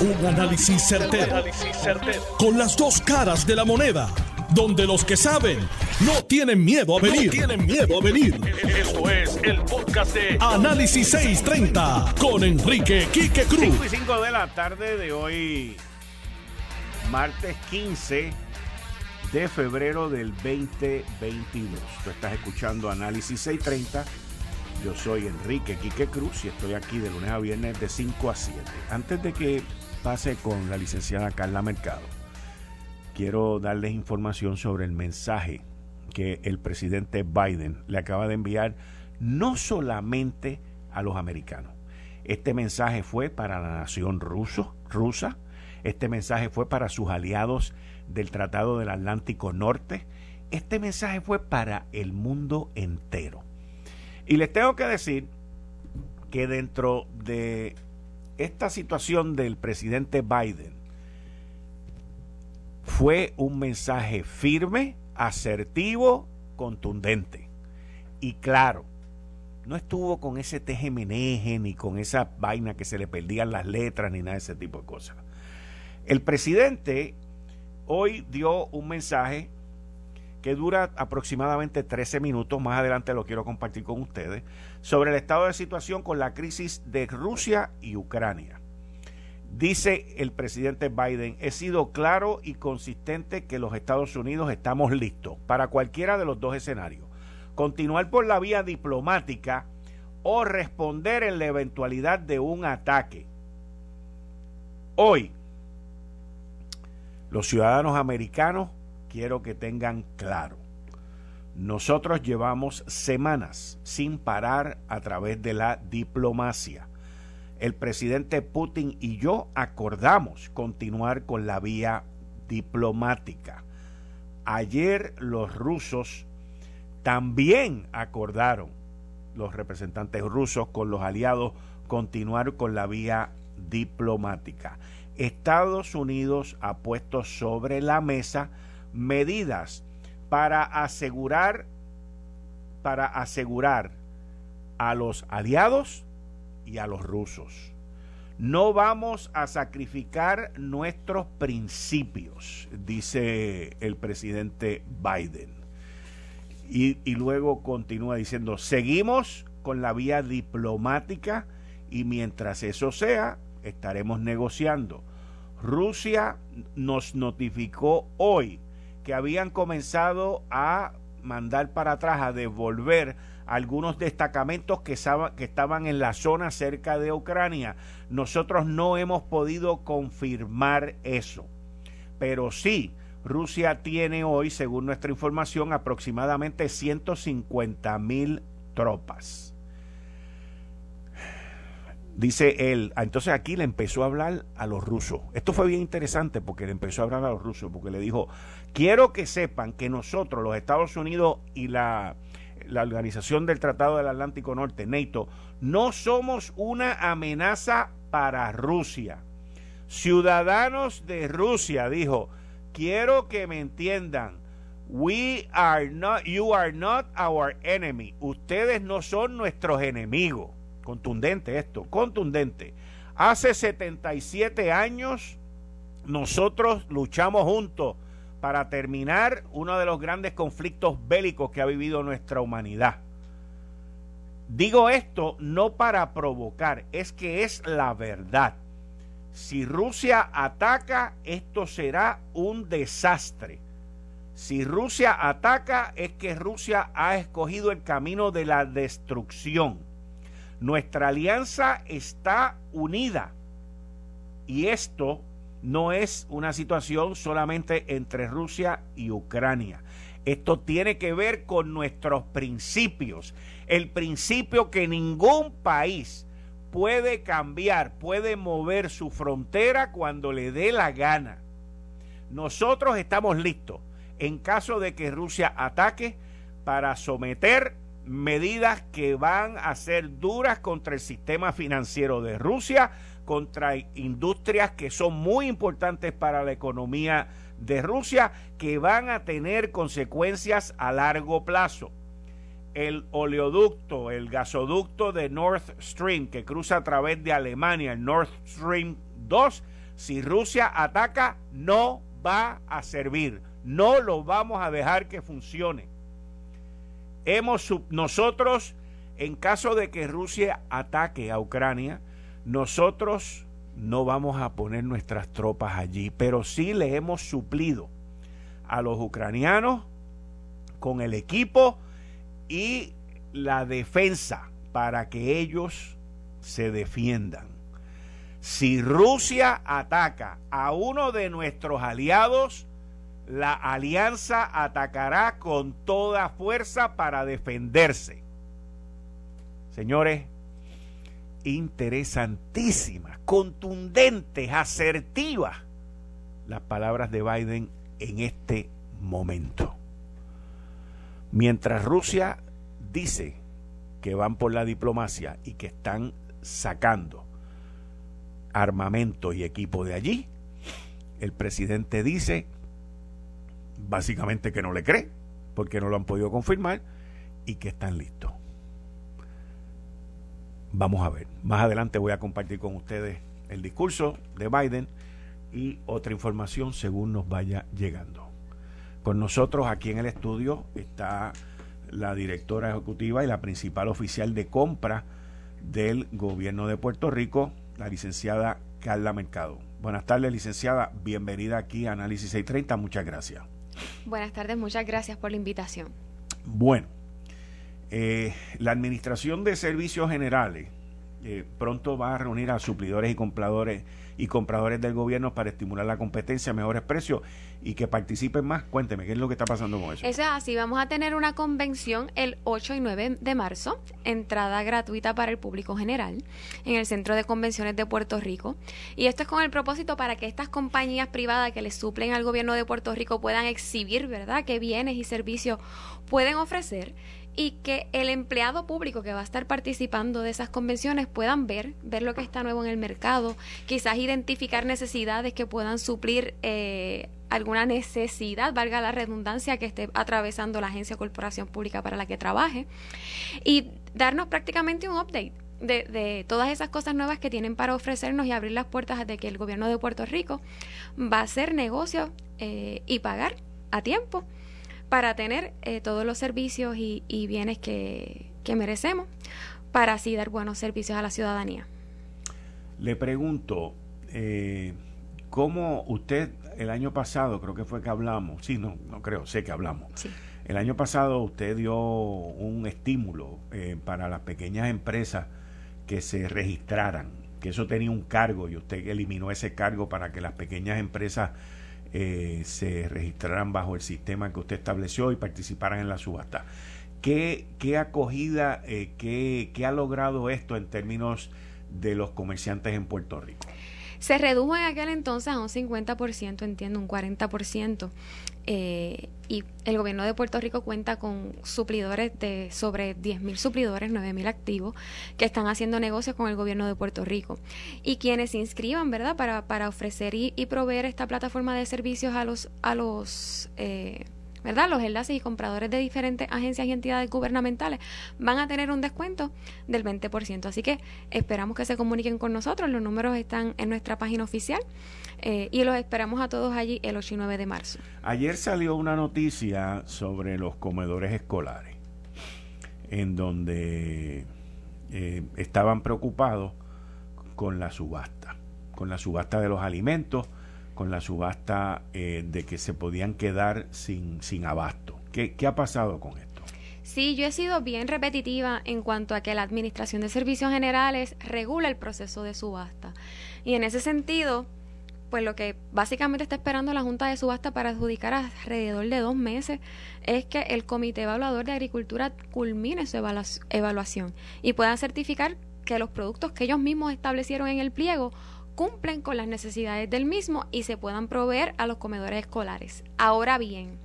Un análisis certero, Con las dos caras de la moneda. Donde los que saben no tienen miedo a venir. tienen miedo a venir. Esto es el podcast de Análisis 630 con Enrique Quique Cruz. 5 y 5 de la tarde de hoy, martes 15 de febrero del 2022. Tú estás escuchando Análisis 630 yo soy Enrique Quique Cruz y estoy aquí de lunes a viernes de 5 a 7. Antes de que pase con la licenciada Carla Mercado, quiero darles información sobre el mensaje que el presidente Biden le acaba de enviar no solamente a los americanos. Este mensaje fue para la nación ruso, rusa, este mensaje fue para sus aliados del Tratado del Atlántico Norte, este mensaje fue para el mundo entero. Y les tengo que decir que dentro de esta situación del presidente Biden fue un mensaje firme, asertivo, contundente y claro. No estuvo con ese tejemeneje ni con esa vaina que se le perdían las letras ni nada de ese tipo de cosas. El presidente hoy dio un mensaje que dura aproximadamente 13 minutos, más adelante lo quiero compartir con ustedes, sobre el estado de situación con la crisis de Rusia y Ucrania. Dice el presidente Biden, he sido claro y consistente que los Estados Unidos estamos listos para cualquiera de los dos escenarios. Continuar por la vía diplomática o responder en la eventualidad de un ataque. Hoy, los ciudadanos americanos quiero que tengan claro. Nosotros llevamos semanas sin parar a través de la diplomacia. El presidente Putin y yo acordamos continuar con la vía diplomática. Ayer los rusos también acordaron, los representantes rusos con los aliados, continuar con la vía diplomática. Estados Unidos ha puesto sobre la mesa medidas para asegurar para asegurar a los aliados y a los rusos. No vamos a sacrificar nuestros principios, dice el presidente Biden. Y, y, luego continúa diciendo, seguimos con la vía diplomática y mientras eso sea, estaremos negociando. Rusia nos notificó hoy habían comenzado a mandar para atrás, a devolver algunos destacamentos que, que estaban en la zona cerca de Ucrania. Nosotros no hemos podido confirmar eso, pero sí, Rusia tiene hoy, según nuestra información, aproximadamente 150 mil tropas. Dice él, ah, entonces aquí le empezó a hablar a los rusos. Esto fue bien interesante porque le empezó a hablar a los rusos, porque le dijo, quiero que sepan que nosotros, los Estados Unidos y la, la Organización del Tratado del Atlántico Norte, NATO, no somos una amenaza para Rusia. Ciudadanos de Rusia, dijo, quiero que me entiendan. We are not, you are not our enemy. Ustedes no son nuestros enemigos. Contundente esto, contundente. Hace 77 años nosotros luchamos juntos para terminar uno de los grandes conflictos bélicos que ha vivido nuestra humanidad. Digo esto no para provocar, es que es la verdad. Si Rusia ataca, esto será un desastre. Si Rusia ataca, es que Rusia ha escogido el camino de la destrucción. Nuestra alianza está unida y esto no es una situación solamente entre Rusia y Ucrania. Esto tiene que ver con nuestros principios. El principio que ningún país puede cambiar, puede mover su frontera cuando le dé la gana. Nosotros estamos listos en caso de que Rusia ataque para someter medidas que van a ser duras contra el sistema financiero de Rusia, contra industrias que son muy importantes para la economía de Rusia, que van a tener consecuencias a largo plazo. El oleoducto, el gasoducto de Nord Stream que cruza a través de Alemania, el Nord Stream Dos, si Rusia ataca, no va a servir. No lo vamos a dejar que funcione. Hemos nosotros, en caso de que Rusia ataque a Ucrania, nosotros no vamos a poner nuestras tropas allí, pero sí le hemos suplido a los ucranianos con el equipo y la defensa para que ellos se defiendan. Si Rusia ataca a uno de nuestros aliados, la alianza atacará con toda fuerza para defenderse. Señores, interesantísimas, contundentes, asertivas las palabras de Biden en este momento. Mientras Rusia dice que van por la diplomacia y que están sacando armamento y equipo de allí, el presidente dice básicamente que no le cree, porque no lo han podido confirmar y que están listos. Vamos a ver. Más adelante voy a compartir con ustedes el discurso de Biden y otra información según nos vaya llegando. Con nosotros aquí en el estudio está la directora ejecutiva y la principal oficial de compra del gobierno de Puerto Rico, la licenciada Carla Mercado. Buenas tardes, licenciada. Bienvenida aquí a Análisis 630. Muchas gracias. Buenas tardes, muchas gracias por la invitación. Bueno, eh, la Administración de Servicios Generales eh, pronto va a reunir a suplidores y compradores y compradores del gobierno para estimular la competencia, mejores precios y que participen más. Cuénteme, ¿qué es lo que está pasando con eso? Eso es así, vamos a tener una convención el 8 y 9 de marzo, entrada gratuita para el público general en el Centro de Convenciones de Puerto Rico. Y esto es con el propósito para que estas compañías privadas que le suplen al gobierno de Puerto Rico puedan exhibir, ¿verdad?, qué bienes y servicios pueden ofrecer y que el empleado público que va a estar participando de esas convenciones puedan ver, ver lo que está nuevo en el mercado, quizás identificar necesidades que puedan suplir eh, alguna necesidad, valga la redundancia, que esté atravesando la agencia o corporación pública para la que trabaje y darnos prácticamente un update. De, de, todas esas cosas nuevas que tienen para ofrecernos y abrir las puertas de que el gobierno de Puerto Rico va a hacer negocio eh, y pagar a tiempo para tener eh, todos los servicios y, bienes que, merecemos para así dar buenos servicios a la ciudadanía. Le pregunto, eh, ¿cómo usted el año pasado, creo que fue que hablamos, sí, no, no creo, sé que hablamos. El año pasado usted dio un estímulo eh, para las pequeñas empresas que se registraran, que eso tenía un cargo y usted eliminó ese cargo para que las pequeñas empresas eh, se registraran bajo el sistema que usted estableció y participaran en la subasta. ¿Qué, qué acogida, eh, qué, qué ha logrado esto en términos de los comerciantes en Puerto Rico? Se redujo en aquel entonces a un 50%, entiendo, un 40%. Eh, y el gobierno de Puerto Rico cuenta con suplidores de sobre 10.000 suplidores, 9.000 activos, que están haciendo negocios con el gobierno de Puerto Rico. Y quienes se inscriban, ¿verdad?, para, para ofrecer y, y proveer esta plataforma de servicios a los, a los eh, ¿verdad? Los enlaces y compradores de diferentes agencias y entidades gubernamentales van a tener un descuento del 20%. Así que esperamos que se comuniquen con nosotros. Los números están en nuestra página oficial eh, y los esperamos a todos allí el 8 y 9 de marzo. Ayer salió una noticia sobre los comedores escolares, en donde eh, estaban preocupados con la subasta, con la subasta de los alimentos con la subasta eh, de que se podían quedar sin, sin abasto. ¿Qué, ¿Qué ha pasado con esto? Sí, yo he sido bien repetitiva en cuanto a que la Administración de Servicios Generales regula el proceso de subasta. Y en ese sentido, pues lo que básicamente está esperando la Junta de Subasta para adjudicar alrededor de dos meses es que el Comité Evaluador de Agricultura culmine su evaluación y pueda certificar que los productos que ellos mismos establecieron en el pliego cumplen con las necesidades del mismo y se puedan proveer a los comedores escolares. Ahora bien,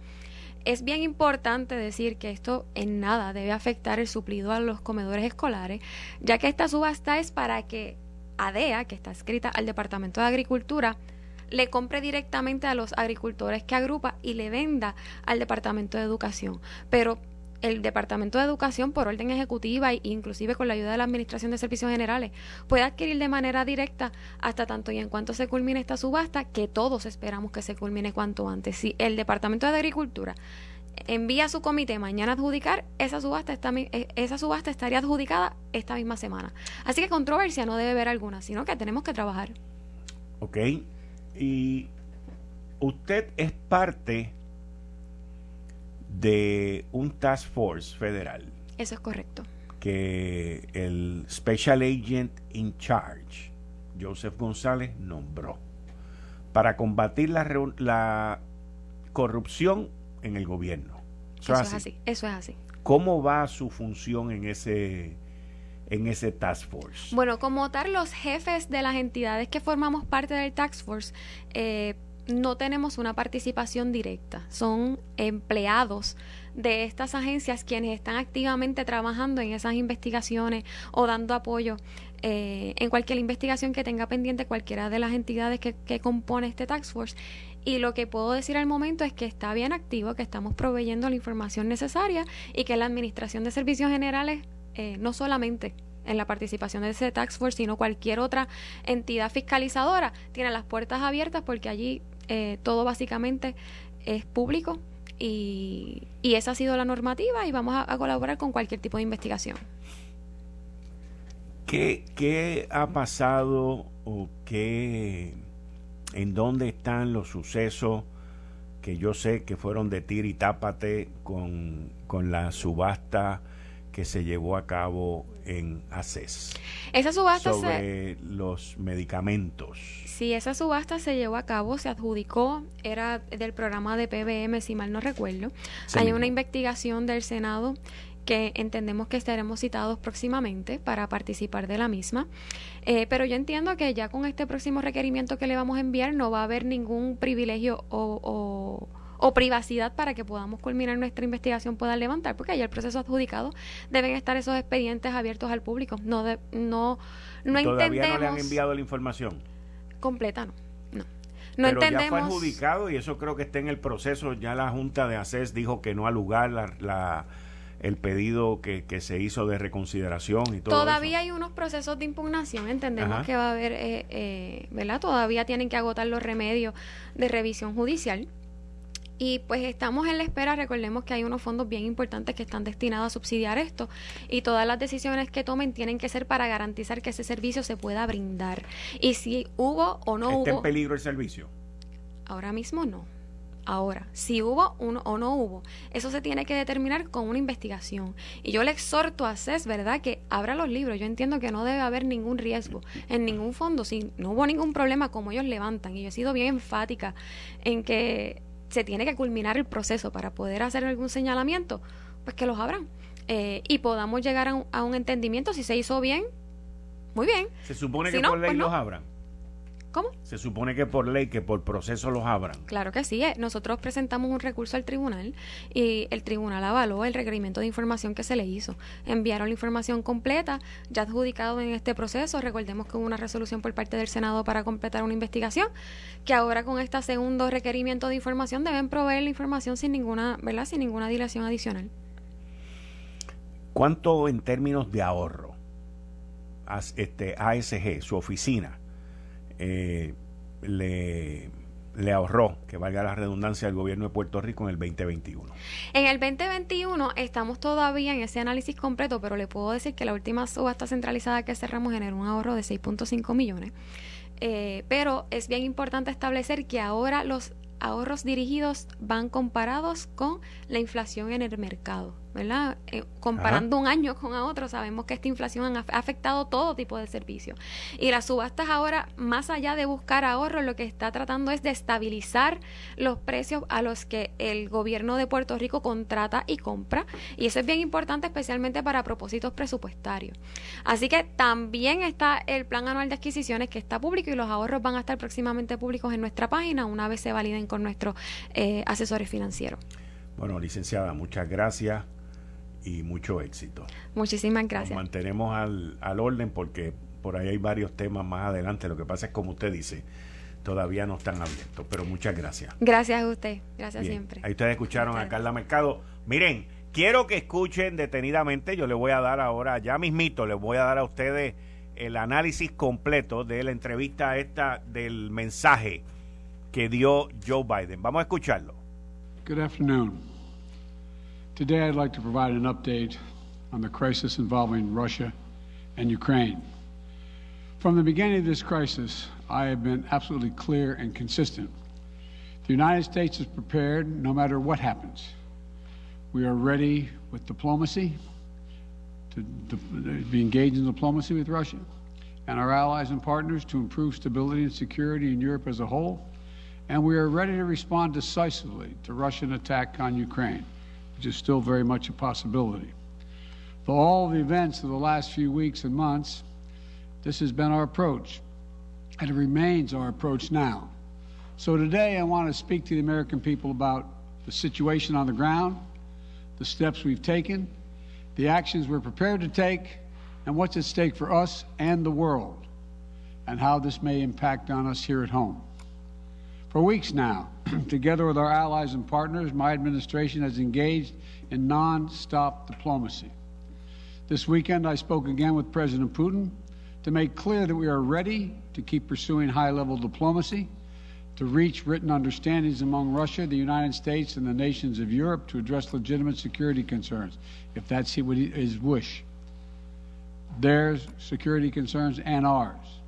es bien importante decir que esto en nada debe afectar el suplido a los comedores escolares, ya que esta subasta es para que ADEA, que está escrita al Departamento de Agricultura, le compre directamente a los agricultores que agrupa y le venda al Departamento de Educación. Pero el Departamento de Educación, por orden ejecutiva e inclusive con la ayuda de la Administración de Servicios Generales, puede adquirir de manera directa hasta tanto y en cuanto se culmine esta subasta, que todos esperamos que se culmine cuanto antes. Si el Departamento de Agricultura envía a su comité mañana a adjudicar, esa subasta, está, eh, esa subasta estaría adjudicada esta misma semana. Así que controversia no debe haber alguna, sino que tenemos que trabajar. Ok. Y usted es parte de un task force federal. Eso es correcto. Que el Special Agent in Charge, Joseph González, nombró para combatir la, la corrupción en el gobierno. Eso, es así? Eso es así. ¿Cómo va su función en ese en ese task force? Bueno, como tal, los jefes de las entidades que formamos parte del task force eh, no tenemos una participación directa. Son empleados de estas agencias quienes están activamente trabajando en esas investigaciones o dando apoyo eh, en cualquier investigación que tenga pendiente cualquiera de las entidades que, que compone este task force y lo que puedo decir al momento es que está bien activo, que estamos proveyendo la información necesaria y que la Administración de Servicios Generales, eh, no solamente en la participación de ese tax force, sino cualquier otra entidad fiscalizadora, tiene las puertas abiertas porque allí eh, todo básicamente es público y, y, esa ha sido la normativa y vamos a, colaborar con cualquier tipo de investigación. ¿Qué, ¿Qué, ha pasado o qué en dónde están los sucesos que yo sé que fueron de tir y tápate con, la subasta que se llevó a cabo en ACES. Esa subasta sobre los medicamentos. Sí, esa subasta se llevó a cabo, se adjudicó, era del programa de PBM, si mal no recuerdo. Hay una investigación del Senado que entendemos que estaremos citados próximamente para participar de la misma. Eh, pero yo entiendo que ya con este próximo requerimiento que le vamos a enviar no va a haber ningún privilegio o, o, privacidad para que podamos culminar nuestra investigación, pueda levantar, porque ya el proceso adjudicado deben estar esos expedientes abiertos al público. No, de, no, no ¿Todavía no le han enviado la información? Completa, no. No Pero ya fue adjudicado y eso creo que está en el proceso. Ya la Junta de ACES dijo que no al lugar la el pedido que, se hizo de reconsideración y todo Todavía hay unos procesos de impugnación, entendemos que va a haber, eh, eh, ¿verdad? Todavía tienen que agotar los remedios de revisión judicial. Y pues estamos en la espera, recordemos que hay unos fondos bien importantes que están destinados a subsidiar esto y todas las decisiones que tomen tienen que ser para garantizar que ese servicio se pueda brindar. Y si hubo o no hubo... ¿Está en peligro el servicio? Ahora mismo no. Ahora, si hubo uno o no hubo, eso se tiene que determinar con una investigación. Y yo le exhorto a CES, ¿verdad?, que abra los libros. Yo entiendo que no debe haber ningún riesgo en ningún fondo. Si no hubo ningún problema, como ellos levantan, y yo he sido bien enfática en que se tiene que culminar el proceso para poder hacer algún señalamiento, pues que los abran. Eh, y podamos llegar a un, entendimiento. Si se hizo bien, muy bien. Se supone que por ley pues los abran. ¿Cómo? Se supone que por ley, que por proceso los abran. Claro que sí. Eh. Nosotros presentamos un recurso al tribunal y el tribunal avaló el requerimiento de información que se le hizo. Enviaron la información completa, ya adjudicado en este proceso. Recordemos que hubo una resolución por parte del Senado para completar una investigación, que ahora con este segundo requerimiento de información deben proveer la información sin ninguna, ¿verdad? Sin ninguna dilación adicional. ¿Cuánto en términos de ahorro? Este, ASG, su oficina, eh, le, le ahorró, que valga la redundancia, al gobierno de Puerto Rico en el 2021? En el 2021 estamos todavía en ese análisis completo, pero le puedo decir que la última subasta centralizada que cerramos generó un ahorro de 6.5 millones. Eh, pero es bien importante establecer que ahora los ahorros dirigidos van comparados con la inflación en el mercado. ¿Verdad? Eh, comparando un año con a otro, sabemos que esta inflación ha afectado todo tipo de servicios. Y las subastas ahora, más allá de buscar ahorro, lo que está tratando es de estabilizar los precios a los que el gobierno de Puerto Rico contrata y compra. Y eso es bien importante, especialmente para propósitos presupuestarios. Así que también está el plan anual de adquisiciones que está público y los ahorros van a estar próximamente públicos en nuestra página una vez se validen con nuestros eh, asesores financieros. Bueno, licenciada, muchas gracias y mucho éxito. Muchísimas gracias. Nos mantenemos al, al orden porque por ahí hay varios temas más adelante. Lo que pasa es, como usted dice, todavía no están abiertos, pero muchas gracias. Gracias a usted, gracias siempre. Ahí ustedes escucharon a Carla Mercado. Miren, quiero que escuchen detenidamente, yo les voy a dar ahora, ya mismito, les voy a dar a ustedes el análisis completo de la entrevista esta del mensaje que dio Joe Biden. Vamos a escucharlo. Good afternoon. Today I'd like to provide an update on the crisis involving Russia and Ukraine. From the beginning of this crisis, I have been absolutely clear and consistent. The United States is prepared no matter what happens. We are ready with diplomacy to, to be engaged in diplomacy with Russia and our allies and partners to improve stability and security in Europe as a whole. And we are ready to respond decisively to Russian attack on Ukraine, which is still very much a possibility. For all the events of the last few weeks and months, this has been our approach, and it remains our approach now. So today I want to speak to the American people about the situation on the ground, the steps we've taken, the actions we're prepared to take, and what's at stake for us and the world, and how this may impact on us here at home. For weeks now, together with our allies and partners, my administration has engaged in non-stop diplomacy. This weekend, I spoke again with President Putin to make clear that we are ready to keep pursuing high level diplomacy, to reach written understandings among Russia, the United States, and the nations of Europe to address legitimate security concerns, if that's his wish. Their security concerns and ours.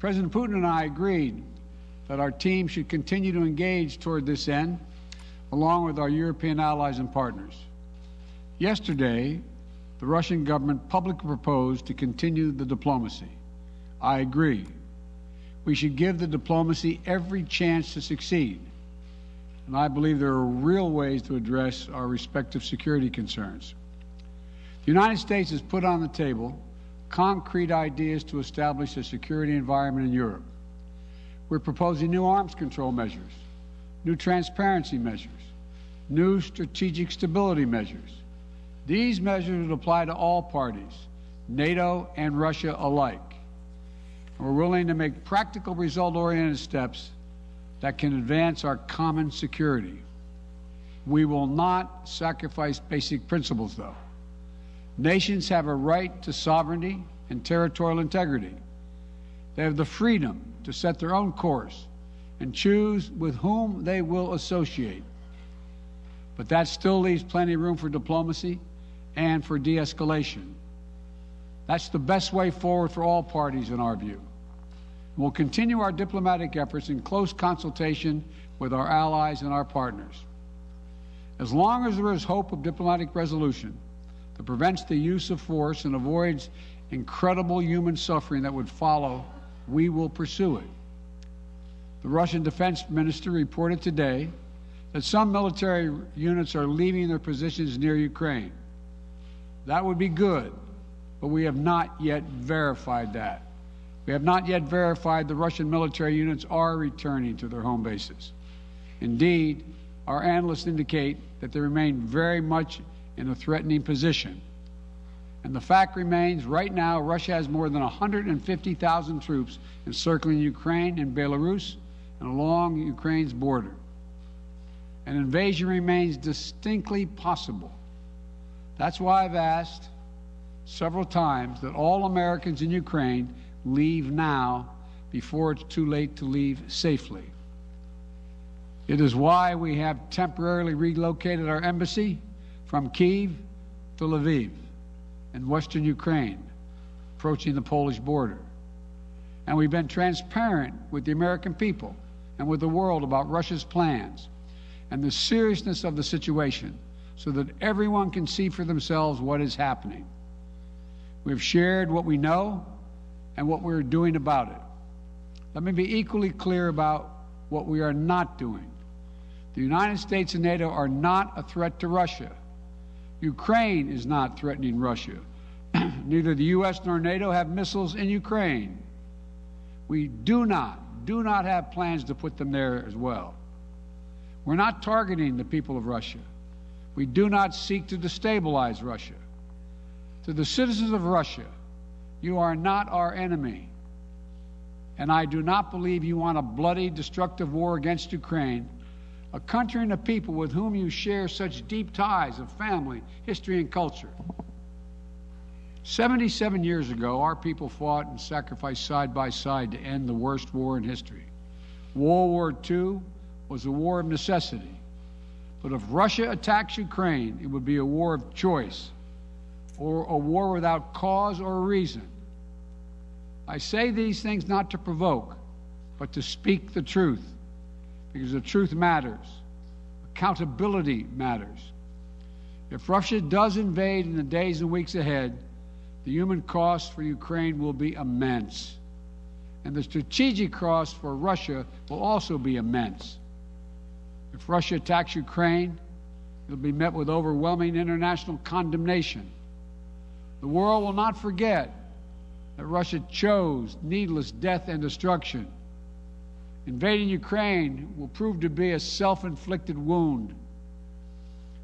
President Putin and I agreed that our team should continue to engage toward this end, along with our European allies and partners. Yesterday, the Russian government publicly proposed to continue the diplomacy. I agree. We should give the diplomacy every chance to succeed. And I believe there are real ways to address our respective security concerns. The United States has put on the table concrete ideas to establish a security environment in Europe. We're proposing new arms control measures, new transparency measures, new strategic stability measures. These measures would apply to all parties, NATO and Russia alike. We're willing to make practical, result oriented steps that can advance our common security. We will not sacrifice basic principles, though. Nations have a right to sovereignty and territorial integrity. They have the freedom to set their own course and choose with whom they will associate. But that still leaves plenty of room for diplomacy and for de escalation. That's the best way forward for all parties, in our view. We'll continue our diplomatic efforts in close consultation with our allies and our partners. As long as there is hope of diplomatic resolution that prevents the use of force and avoids incredible human suffering that would follow, we will pursue it. The Russian defense minister reported today that some military units are leaving their positions near Ukraine. That would be good, but we have not yet verified that. We have not yet verified the Russian military units are returning to their home bases. Indeed, our analysts indicate that they remain very much in a threatening position. And the fact remains right now, Russia has more than 150,000 troops encircling Ukraine and Belarus and along Ukraine's border. An invasion remains distinctly possible. That's why I've asked several times that all Americans in Ukraine leave now before it's too late to leave safely. It is why we have temporarily relocated our embassy from Kiev to Lviv in western Ukraine, approaching the Polish border. And we've been transparent with the American people and with the world about Russia's plans and the seriousness of the situation so that everyone can see for themselves what is happening. We've shared what we know and what we're doing about it. Let me be equally clear about what we are not doing. The United States and NATO are not a threat to Russia. Ukraine is not threatening Russia. Neither the U.S. nor NATO have missiles in Ukraine. We do not, do not have plans to put them there as well. We're not targeting the people of Russia. We do not seek to destabilize Russia. To the citizens of Russia, you are not our enemy. And I do not believe you want a bloody, destructive war against Ukraine a country and a people with whom you share such deep ties of family, history, and culture. 77 years ago, our people fought and sacrificed side by side to end the worst war in history. World War II was a war of necessity. But if Russia attacks Ukraine, it would be a war of choice or a war without cause or reason. I say these things not to provoke, but to speak the truth, because the truth matters. Accountability matters. If Russia does invade in the days and weeks ahead, the human cost for Ukraine will be immense. And the strategic cost for Russia will also be immense. If Russia attacks Ukraine, it'll be met with overwhelming international condemnation. The world will not forget that Russia chose needless death and destruction. Invading Ukraine will prove to be a self inflicted wound.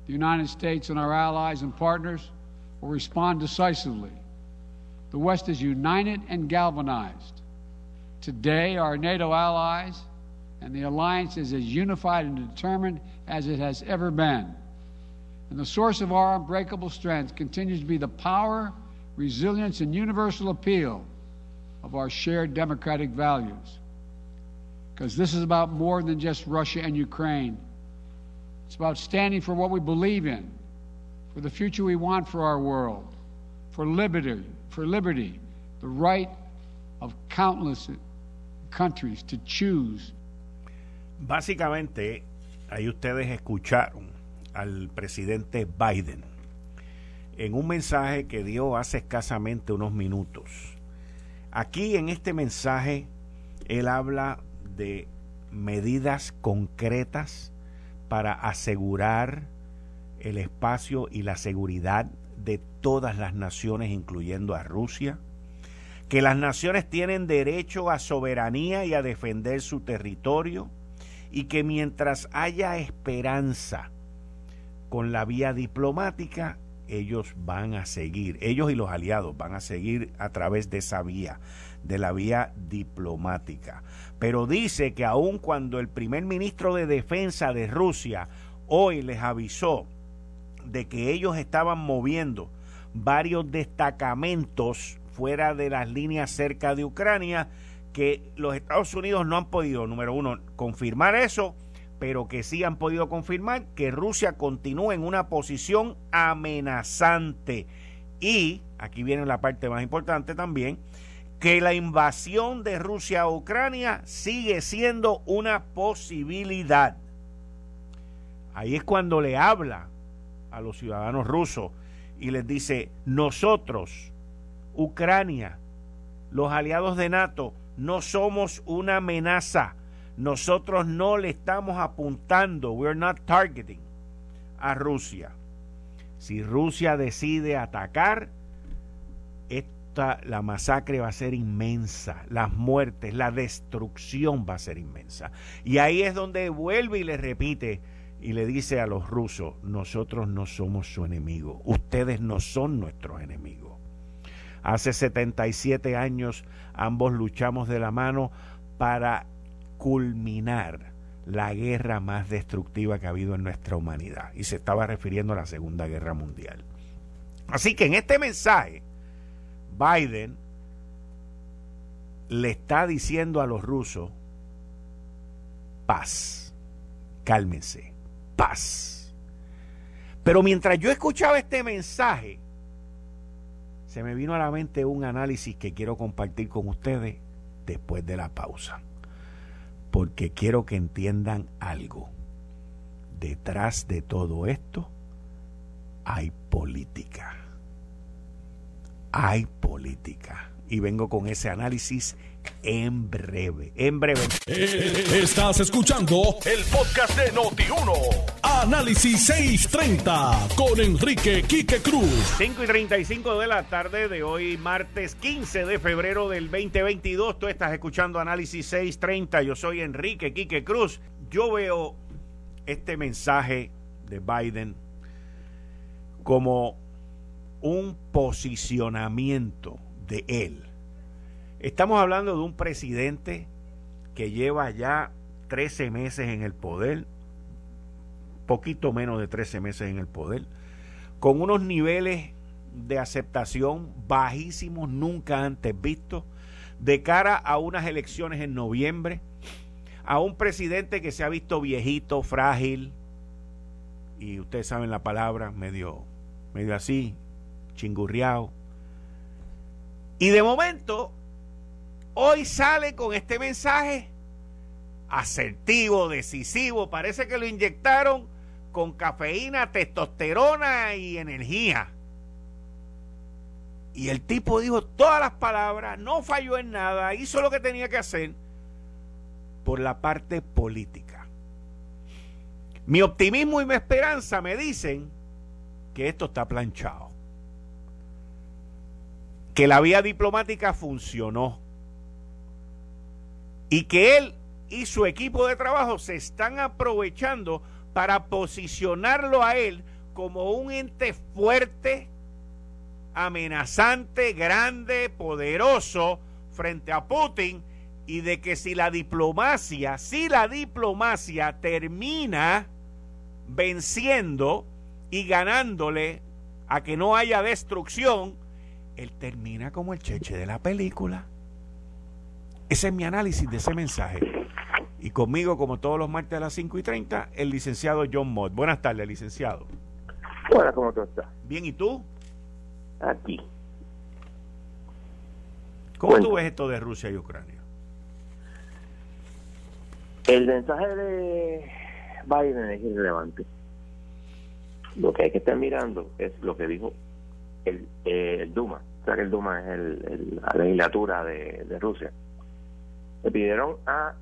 The United States and our allies and partners will respond decisively. The West is united and galvanized. Today, our NATO allies and the alliance is as unified and determined as it has ever been. And the source of our unbreakable strength continues to be the power, resilience, and universal appeal of our shared democratic values. Because this is about more than just Russia and Ukraine. It's about standing for what we believe in, for the future we want for our world, for liberty, for liberty, the right of countless countries to choose. Básicamente, ahí ustedes escucharon al presidente Biden en un mensaje que dio hace escasamente unos minutos. Aquí en este mensaje él habla de medidas concretas para asegurar el espacio y la seguridad de todas las naciones, incluyendo a Rusia, que las naciones tienen derecho a soberanía y a defender su territorio, y que mientras haya esperanza con la vía diplomática, ellos van a seguir, ellos y los aliados van a seguir a través de esa vía, de la vía diplomática. Pero dice que aun cuando el primer ministro de defensa de Rusia hoy les avisó de que ellos estaban moviendo varios destacamentos fuera de las líneas cerca de Ucrania, que los Estados Unidos no han podido, número uno, confirmar eso, pero que sí han podido confirmar que Rusia continúa en una posición amenazante. Y, aquí viene la parte más importante también, que la invasión de Rusia a Ucrania sigue siendo una posibilidad. Ahí es cuando le habla a los ciudadanos rusos y les dice, nosotros, Ucrania, los aliados de NATO, no somos una amenaza. Nosotros no le estamos apuntando, we're not targeting a Rusia. Si Rusia decide atacar, la masacre va a ser inmensa, las muertes, la destrucción va a ser inmensa. Y ahí es donde vuelve y le repite y le dice a los rusos, nosotros no somos su enemigo, ustedes no son nuestros enemigos. Hace 77 años ambos luchamos de la mano para culminar la guerra más destructiva que ha habido en nuestra humanidad. Y se estaba refiriendo a la Segunda Guerra Mundial. Así que en este mensaje, Biden le está diciendo a los rusos, paz, cálmense, paz. Pero mientras yo escuchaba este mensaje, se me vino a la mente un análisis que quiero compartir con ustedes después de la pausa. Porque quiero que entiendan algo. Detrás de todo esto hay política. Hay política. Y vengo con ese análisis en breve. En breve. Eh, estás escuchando el podcast de Noti1. Análisis 630 con Enrique Quique Cruz. 5 y 35 de la tarde de hoy, martes 15 de febrero del 2022. Tú estás escuchando Análisis 630. Yo soy Enrique Quique Cruz. Yo veo este mensaje de Biden como un posicionamiento de él. Estamos hablando de un presidente que lleva ya 13 meses en el poder, poquito menos de 13 meses en el poder, con unos niveles de aceptación bajísimos, nunca antes vistos, de cara a unas elecciones en noviembre, a un presidente que se ha visto viejito, frágil, y ustedes saben la palabra, medio, medio así, chingurriado. Y de momento, hoy sale con este mensaje asertivo, decisivo, parece que lo inyectaron con cafeína, testosterona y energía. Y el tipo dijo todas las palabras, no falló en nada, hizo lo que tenía que hacer por la parte política. Mi optimismo y mi esperanza me dicen que esto está planchado. Que la vía diplomática funcionó. Y que él y su equipo de trabajo se están aprovechando para posicionarlo a él como un ente fuerte, amenazante, grande, poderoso frente a Putin y de que si la diplomacia, si la diplomacia termina venciendo y ganándole a que no haya destrucción, él termina como el cheche de la película. Ese es mi análisis de ese mensaje. Y conmigo, como todos los martes a las 5 y 30, el licenciado John Mott. Buenas tardes, licenciado. Hola, ¿cómo tú estás? Bien, ¿y tú? Aquí. ¿Cómo tú ves esto de Rusia y Ucrania? El mensaje de Biden es irrelevante. Lo que hay que estar mirando es lo que dijo el, eh, el Duma. O sea que el Duma es el, la legislatura de, de Rusia. Le pidieron a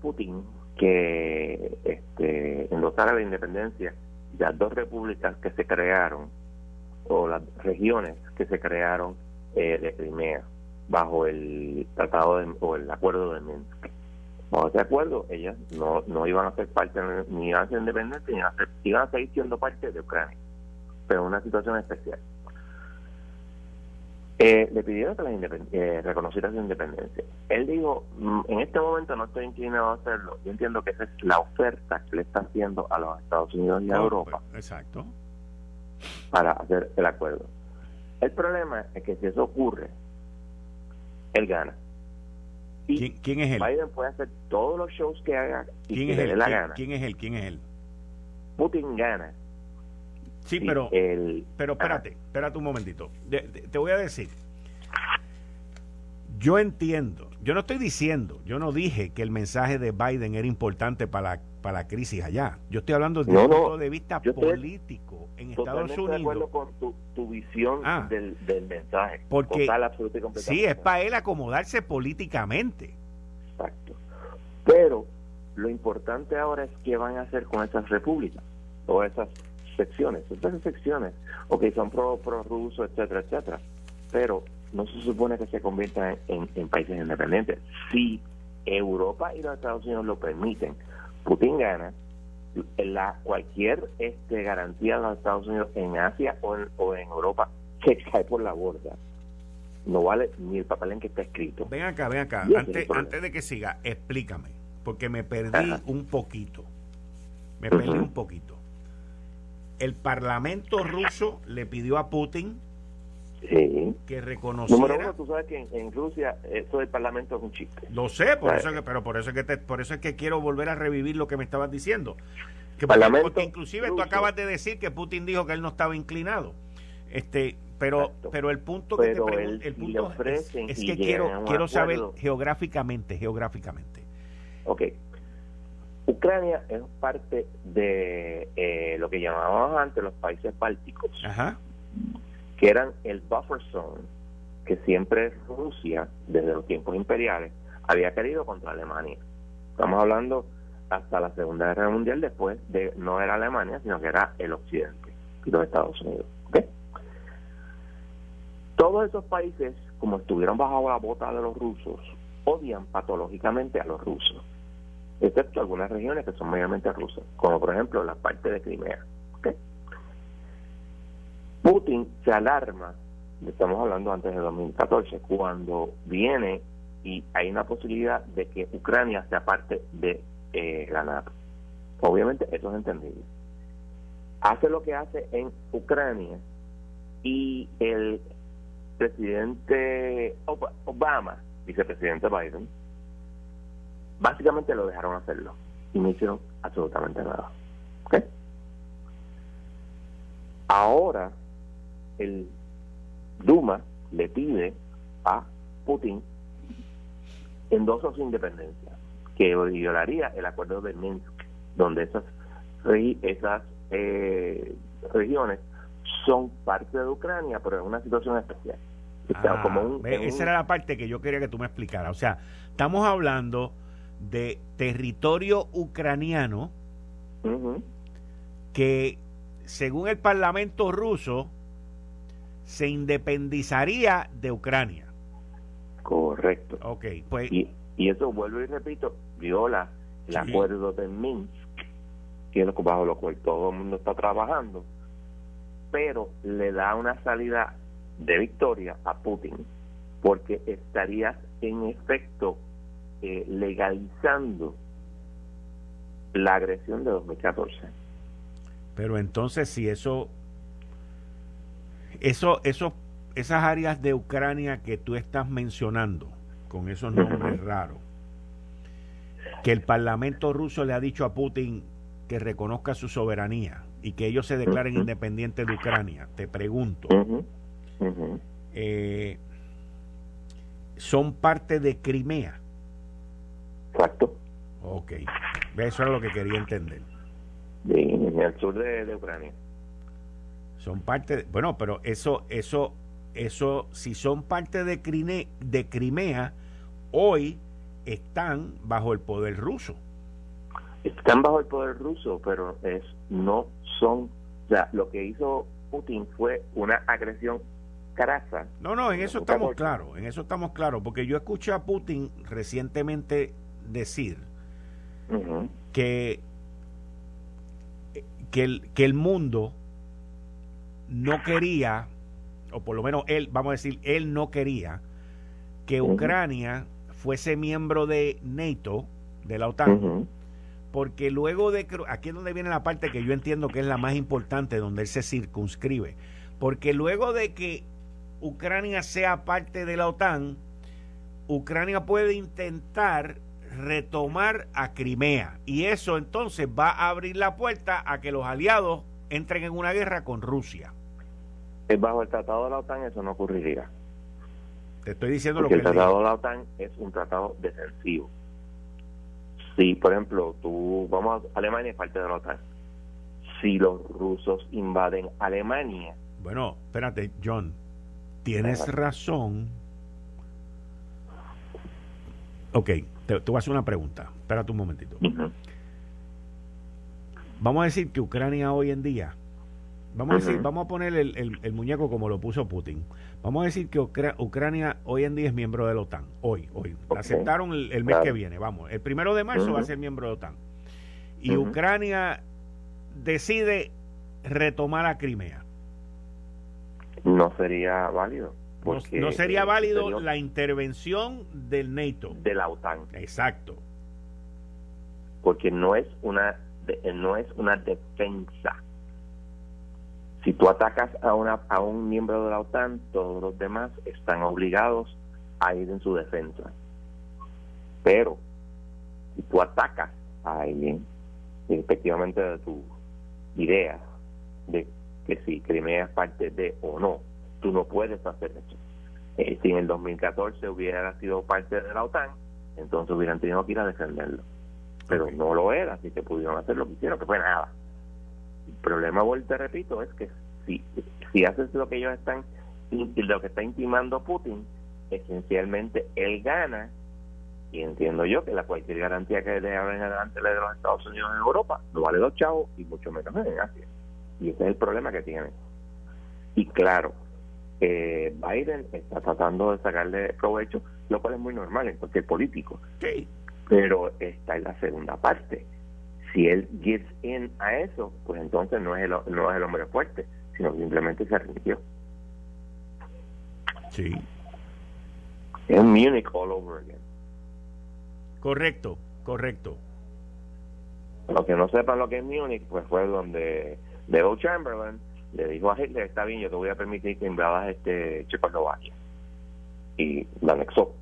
Putin que este, endosara la independencia de las dos repúblicas que se crearon, o las regiones que se crearon eh, de Crimea, bajo el tratado o el acuerdo de Minsk. Bajo ese acuerdo, ellas no, no iban a ser parte, ni iban a ser independientes, ni iban a seguir siendo parte de Ucrania, pero una situación especial. Eh, le pidieron que la eh, reconociera su independencia. Él dijo, mm, en este momento no estoy inclinado a hacerlo. Yo entiendo que esa es la oferta que le está haciendo a los Estados Unidos y a Europa. Exacto. Para hacer el acuerdo. El problema es que si eso ocurre, él gana. Y ¿Quién, es él? Biden puede hacer todos los shows que haga y ¿Quién es él? la gana. ¿Quién es él? ¿Quién es él? Putin gana Sí, pero, pero espérate, espérate un momentito. te voy a decir. Yo entiendo, yo no estoy diciendo, yo no dije que el mensaje de Biden era importante para la, para la crisis allá. Yo estoy hablando desde un punto de vista político en Estados Unidos. de acuerdo con tu, visión ah. del, mensaje. Porque sí, es para él acomodarse políticamente. Exacto. Pero lo importante ahora es qué van a hacer con esas repúblicas o esas secciones, estas secciones, ok, son pro, pro ruso, etcétera, etcétera, pero no se supone que se conviertan en, países independientes. Si Europa y los Estados Unidos lo permiten, Putin gana, la, cualquier este, garantía de los Estados Unidos en Asia o en, o en Europa se cae por la borda. No vale ni el papel en que está escrito. Ven acá, ven acá. Antes, antes de que siga, explícame, porque me perdí un poquito. Me perdí un poquito el Parlamento ruso le pidió a Putin que reconociera. Número uno, tú sabes que en, Rusia eso del Parlamento es un chiste. Lo sé, por eso que, pero por eso es que por eso es que quiero volver a revivir lo que me estabas diciendo. Que porque, inclusive tú acabas de decir que Putin dijo que él no estaba inclinado. Este, pero pero el punto que te el punto es, que quiero quiero saber geográficamente, geográficamente. Ok. Ucrania es parte de eh, lo que llamábamos antes los países bálticos, que eran el buffer zone que siempre Rusia, desde los tiempos imperiales, había querido contra Alemania. Estamos hablando hasta la Segunda Guerra Mundial, después de no era Alemania, sino que era el Occidente y los Estados Unidos. Todos esos países, como estuvieron bajo la bota de los rusos, odian patológicamente a los rusos excepto algunas regiones que son mayormente rusas, como por ejemplo la parte de Crimea. Putin se alarma, estamos hablando antes de 2014, cuando viene y hay una posibilidad de que Ucrania sea parte de eh, la NATO. Obviamente eso es entendible. hace lo que hace en Ucrania y el presidente Obama, vicepresidente Biden, básicamente lo dejaron hacerlo y no hicieron absolutamente nada. Ahora el Duma le pide a Putin endoso su independencia, que violaría el acuerdo de Minsk, donde esas, esas eh, regiones son parte de Ucrania, pero en una situación especial. Ah, esa era la parte que yo quería que tú me explicaras. O sea, estamos hablando de territorio ucraniano que, según el Parlamento ruso, se independizaría de Ucrania. Correcto. Ok, pues. Y, eso, vuelvo y repito, viola el acuerdo de Minsk, que es bajo lo cual todo el mundo está trabajando, pero le da una salida de victoria a Putin, porque estarías en efecto eh, legalizando la agresión de 2014. Pero entonces, si eso, eso, eso, esas áreas de Ucrania que tú estás mencionando, con esos nombres raros, que el Parlamento ruso le ha dicho a Putin que reconozca su soberanía y que ellos se declaren independientes de Ucrania, te pregunto, eh, ¿son parte de Crimea? Exacto. Ok. Eso era lo que quería entender. en el sur de, Ucrania. Son parte, de, bueno, pero eso, eso, eso, si son parte de, Crine, de Crimea, hoy están bajo el poder ruso. Están bajo el poder ruso, pero es no son, o sea, lo que hizo Putin fue una agresión crasa. No, no, en eso estamos claros, en eso estamos claros, porque yo escuché a Putin recientemente decir que, que, el, que el mundo no quería, o por lo menos él, vamos a decir, él no quería que Ucrania fuese miembro de NATO, de la OTAN, porque luego de, aquí es donde viene la parte que yo entiendo que es la más importante, donde él se circunscribe, porque luego de que Ucrania sea parte de la OTAN, Ucrania puede intentar retomar a Crimea. Y eso entonces va a abrir la puerta a que los aliados entren en una guerra con Rusia. Bajo el tratado de la OTAN eso no ocurriría. Te estoy diciendo lo que el tratado de la OTAN es un tratado defensivo. Si, por ejemplo, tú, vamos, a Alemania es parte de la OTAN. Si los rusos invaden Alemania. Bueno, espérate, John, tienes razón. Ok, te, voy a hacer una pregunta. Espérate un momentito. Vamos a decir que Ucrania hoy en día, vamos a decir, vamos a poner el, muñeco como lo puso Putin. Vamos a decir que Ucrania hoy en día es miembro de la OTAN. Hoy, hoy. La aceptaron el, mes que viene. Vamos, el primero de marzo va a ser miembro de la OTAN. Y Ucrania decide retomar a Crimea. No sería válido no, sería válido la intervención del NATO. De la OTAN. Exacto. Porque no es una no es una defensa. Si tú atacas a una a un miembro de la OTAN, todos los demás están obligados a ir en su defensa. Pero si tú atacas a alguien, efectivamente de tu idea de que si Crimea es parte de o no, tú no puedes hacer eso. Eh, si en el 2014 hubiera sido parte de la OTAN, entonces hubieran tenido que ir a defenderlo. Pero no lo era, así que pudieron hacer lo que hicieron, que fue nada. El problema, vuelta repito, es que si, si haces lo que ellos están, lo que está intimando Putin, esencialmente él gana, y entiendo yo que la cualquier garantía que le abren adelante de los Estados Unidos en Europa no vale dos chavos y mucho menos en Asia. Y ese es el problema que tienen. Y claro, eh, Biden está tratando de sacarle provecho, lo cual es muy normal en cualquier político. Pero está en la segunda parte. Si él gives in a eso, pues entonces no es el, no es el hombre fuerte, sino simplemente se rindió. Sí. Es Munich all over again. Correcto, correcto. Los que no sepan lo que es Munich, pues fue donde Neville Chamberlain le dijo a Hitler, está bien, yo te voy a permitir que invadas este Checoslovaquia. Y lo anexó.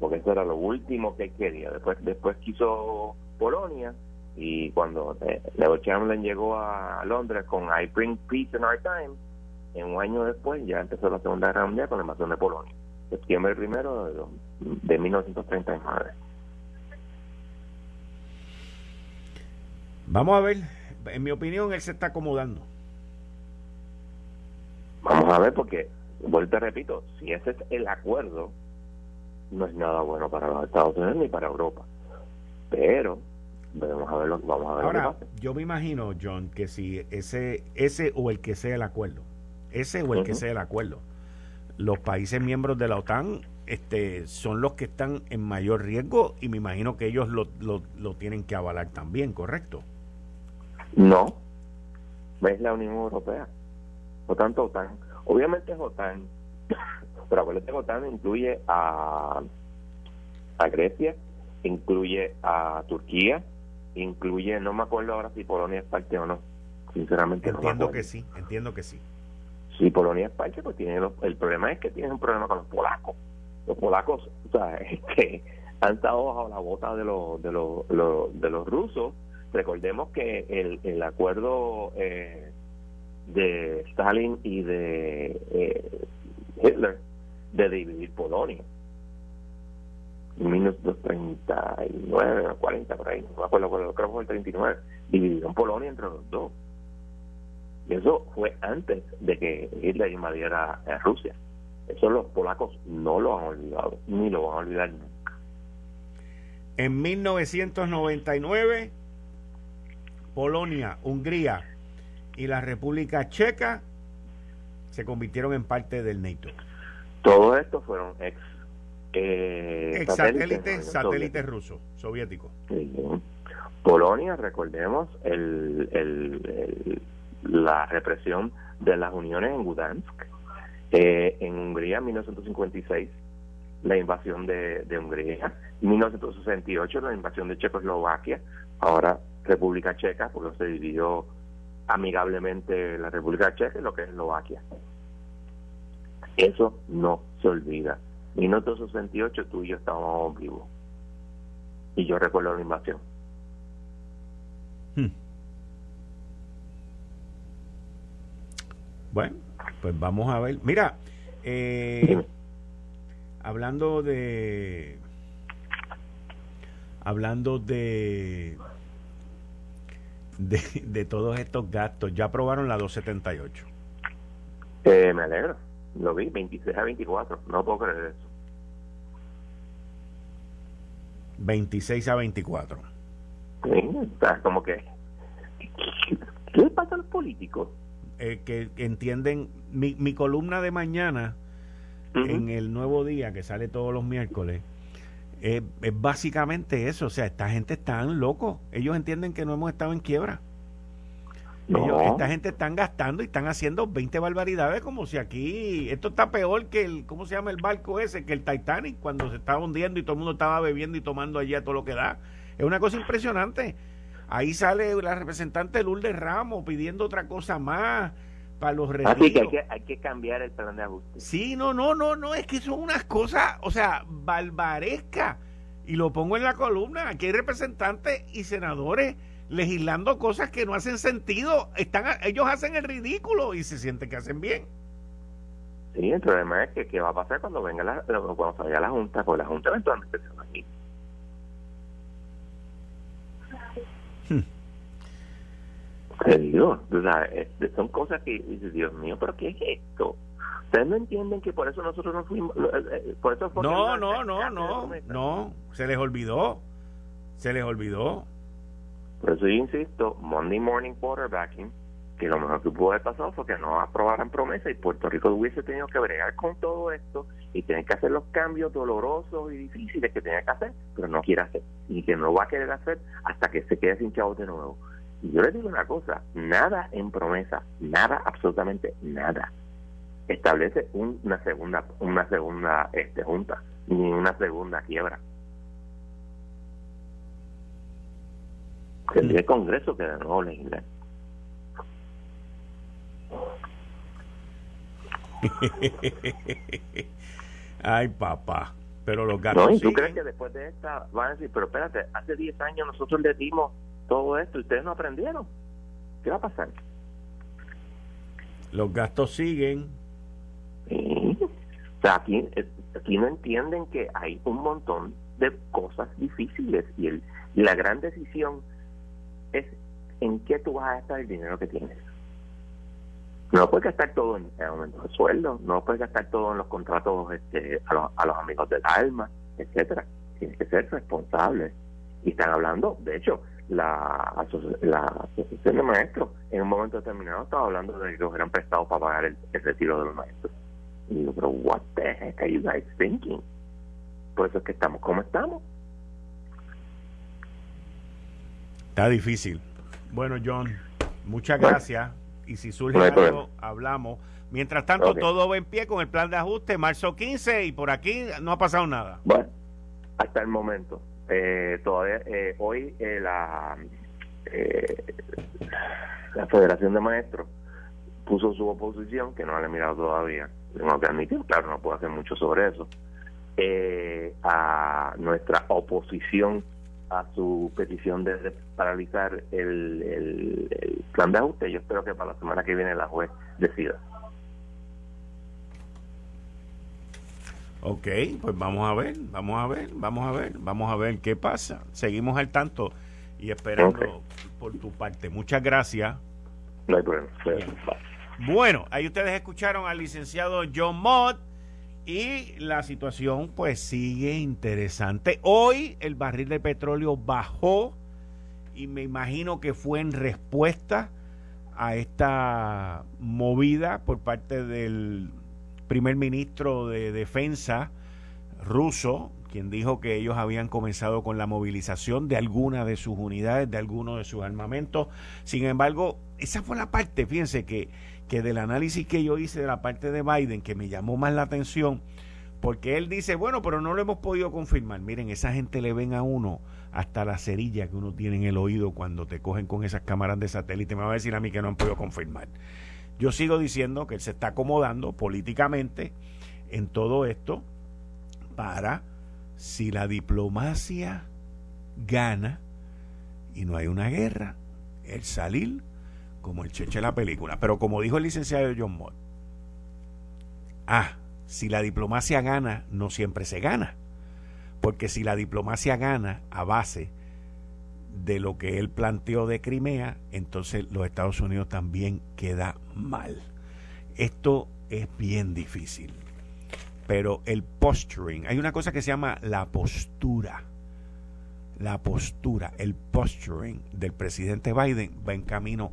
Porque eso era lo último que quería. Después, después quiso Polonia y cuando eh, Neville Chamberlain llegó a Londres con I Bring Peace in Our Time, en un año después ya empezó la Segunda Guerra Mundial con la invasión de Polonia. Septiembre primero de, de 1939. Vamos a ver, en mi opinión él se está acomodando. A ver porque, vuelvo repito, si ese es el acuerdo, no es nada bueno para los Estados Unidos ni para Europa. Pero vamos a ver lo, vamos a ver Ahora, yo me imagino, John, que si ese ese o el que sea el acuerdo, ese o el que sea el acuerdo, los países miembros de la OTAN este, son los que están en mayor riesgo y me imagino que ellos lo, lo, lo tienen que avalar también, ¿correcto? No, es la Unión Europea. Por tanto, OTAN. Obviamente es OTAN, pero acuérdate que OTAN incluye a, a Grecia, incluye a Turquía, incluye, no me acuerdo ahora si Polonia es parte o no. Sinceramente entiendo no que sí, entiendo que sí. Si Polonia es parte, pues tiene el problema es que tienen un problema con los polacos. Los polacos, o sea, este, han estado bajo la bota de los de los, de los rusos. Recordemos que el, el acuerdo eh, de Stalin y de eh, Hitler de dividir Polonia en 1939 o 40 por ahí, no me acuerdo, creo que fue el 39, dividieron Polonia entre los dos. Y eso fue antes de que Hitler invadiera a Rusia. Eso los polacos no lo han olvidado, ni lo van a olvidar nunca. En 1999, Polonia, Hungría y la República Checa se convirtieron en parte del NATO. Todos estos fueron ex, eh, ex satélites, satélites rusos, soviéticos. Polonia, recordemos el, la represión de las uniones en Gdansk. Eh, en Hungría, en 1956, la invasión de, de Hungría. En 1968, la invasión de Checoslovaquia. Ahora, República Checa, porque se dividió amigablemente la República Checa y lo que es Eslovaquia. Eso no se olvida. Minuto 68 tú y yo estábamos vivos. Y yo recuerdo la invasión. Hmm. Bueno, pues vamos a ver. Mira, eh, hablando de... Hablando de de, de todos estos gastos. Ya aprobaron la 278. Eh, me alegro. Lo vi, 26 a 24. No puedo creer eso. 26 a 24. Sí, está como que. ¿Qué le pasa a los políticos? Eh, que entienden. Mi, mi columna de mañana, en el nuevo día que sale todos los miércoles, es, básicamente eso. O sea, esta gente está loco. Ellos entienden que no hemos estado en quiebra. esta gente están gastando y están haciendo 20 barbaridades como si aquí esto está peor que el ¿cómo se llama el barco ese? que el Titanic cuando se estaba hundiendo y todo el mundo estaba bebiendo y tomando allí a todo lo que da. Es una cosa impresionante. Ahí sale la representante Lourdes Ramos pidiendo otra cosa más para los Así que hay, que hay que cambiar el plan de ajuste. Sí, no, no, no, no, es que son unas cosas, o sea, barbarescas. Y lo pongo en la columna. Aquí hay representantes y senadores legislando cosas que no hacen sentido. Están, ellos hacen el ridículo y se sienten que hacen bien. Sí, el problema es que qué va a pasar cuando venga la, cuando salga la Junta, porque la Junta eventualmente se va aquí. Hmm digo, este, son cosas que dices, Dios mío, pero ¿qué es esto? Ustedes no entienden que por eso nosotros no fuimos, eh, eh, por eso no, no, no, no, no, se les olvidó, se les olvidó. Por eso yo insisto, Monday morning quarterbacking, que lo mejor que pudo haber pasado fue que no aprobaran promesa y Puerto Rico hubiese tenido que bregar con todo esto y tener que hacer los cambios dolorosos y difíciles que tenía que hacer, pero no quiere hacer y que no va a querer hacer hasta que se quede sin chavos de nuevo. Y yo le digo una cosa, nada en promesa, nada, absolutamente nada, establece un, una segunda, una segunda este, junta, ni una segunda quiebra. El Congreso que de nuevo legislar. Ay, papá. Pero los gatos. No, ¿y tú siguen? crees que después de esta van a decir, pero espérate, hace 10 años nosotros le dimos todo esto ustedes no aprendieron? ¿Qué va a pasar? Los gastos siguen. Sí. O sea, aquí, aquí no entienden que hay un montón de cosas difíciles y, el, y la gran decisión es en qué tú vas a gastar el dinero que tienes. No puedes gastar todo en, aumentos de sueldo, no puedes gastar todo en los contratos este, a, los, a los amigos del alma, etcétera. Tienes que ser responsable. Y están hablando, de hecho, la, la asociación de maestros en un momento determinado estaba hablando de que los eran prestados para pagar el, retiro de los maestros. Y digo, pero what the heck are you guys thinking? Por eso es que estamos como estamos. Está difícil. Bueno, John, muchas gracias. Y si surge algo, hablamos. Mientras tanto, todo va en pie con el plan de ajuste, marzo 15, y por aquí no ha pasado nada. Bueno, hasta el momento. Eh, todavía eh, hoy eh, la la Federación de Maestros puso su oposición, que no la he mirado todavía, tengo que admitir, claro, no puedo hacer mucho sobre eso, a nuestra oposición a su petición de, paralizar el, el, plan de ajuste. Yo espero que para la semana que viene la juez decida. Ok, pues vamos a ver, vamos a ver, vamos a ver, vamos a ver qué pasa. Seguimos al tanto y esperando por tu parte. Muchas gracias. No hay problema. Bueno, ahí ustedes escucharon al licenciado John Mott y la situación pues sigue interesante. Hoy el barril de petróleo bajó y me imagino que fue en respuesta a esta movida por parte del primer ministro de defensa ruso, quien dijo que ellos habían comenzado con la movilización de algunas de sus unidades, de algunos de sus armamentos. Sin embargo, esa fue la parte, fíjense que, que del análisis que yo hice de la parte de Biden, que me llamó más la atención, porque él dice, bueno, pero no lo hemos podido confirmar. Miren, esa gente le ven a uno hasta la cerilla que uno tiene en el oído cuando te cogen con esas cámaras de satélite. Me va a decir a mí que no han podido confirmar. Yo sigo diciendo que él se está acomodando políticamente en todo esto para, si la diplomacia gana y no hay una guerra, el salir como el cheche de la película. Pero como dijo el licenciado John Mott, ah, si la diplomacia gana, no siempre se gana. Porque si la diplomacia gana a base de lo que él planteó de Crimea, entonces los Estados Unidos también queda mal. Esto es bien difícil. Pero el posturing, hay una cosa que se llama la postura. La postura, el posturing del presidente Biden va en camino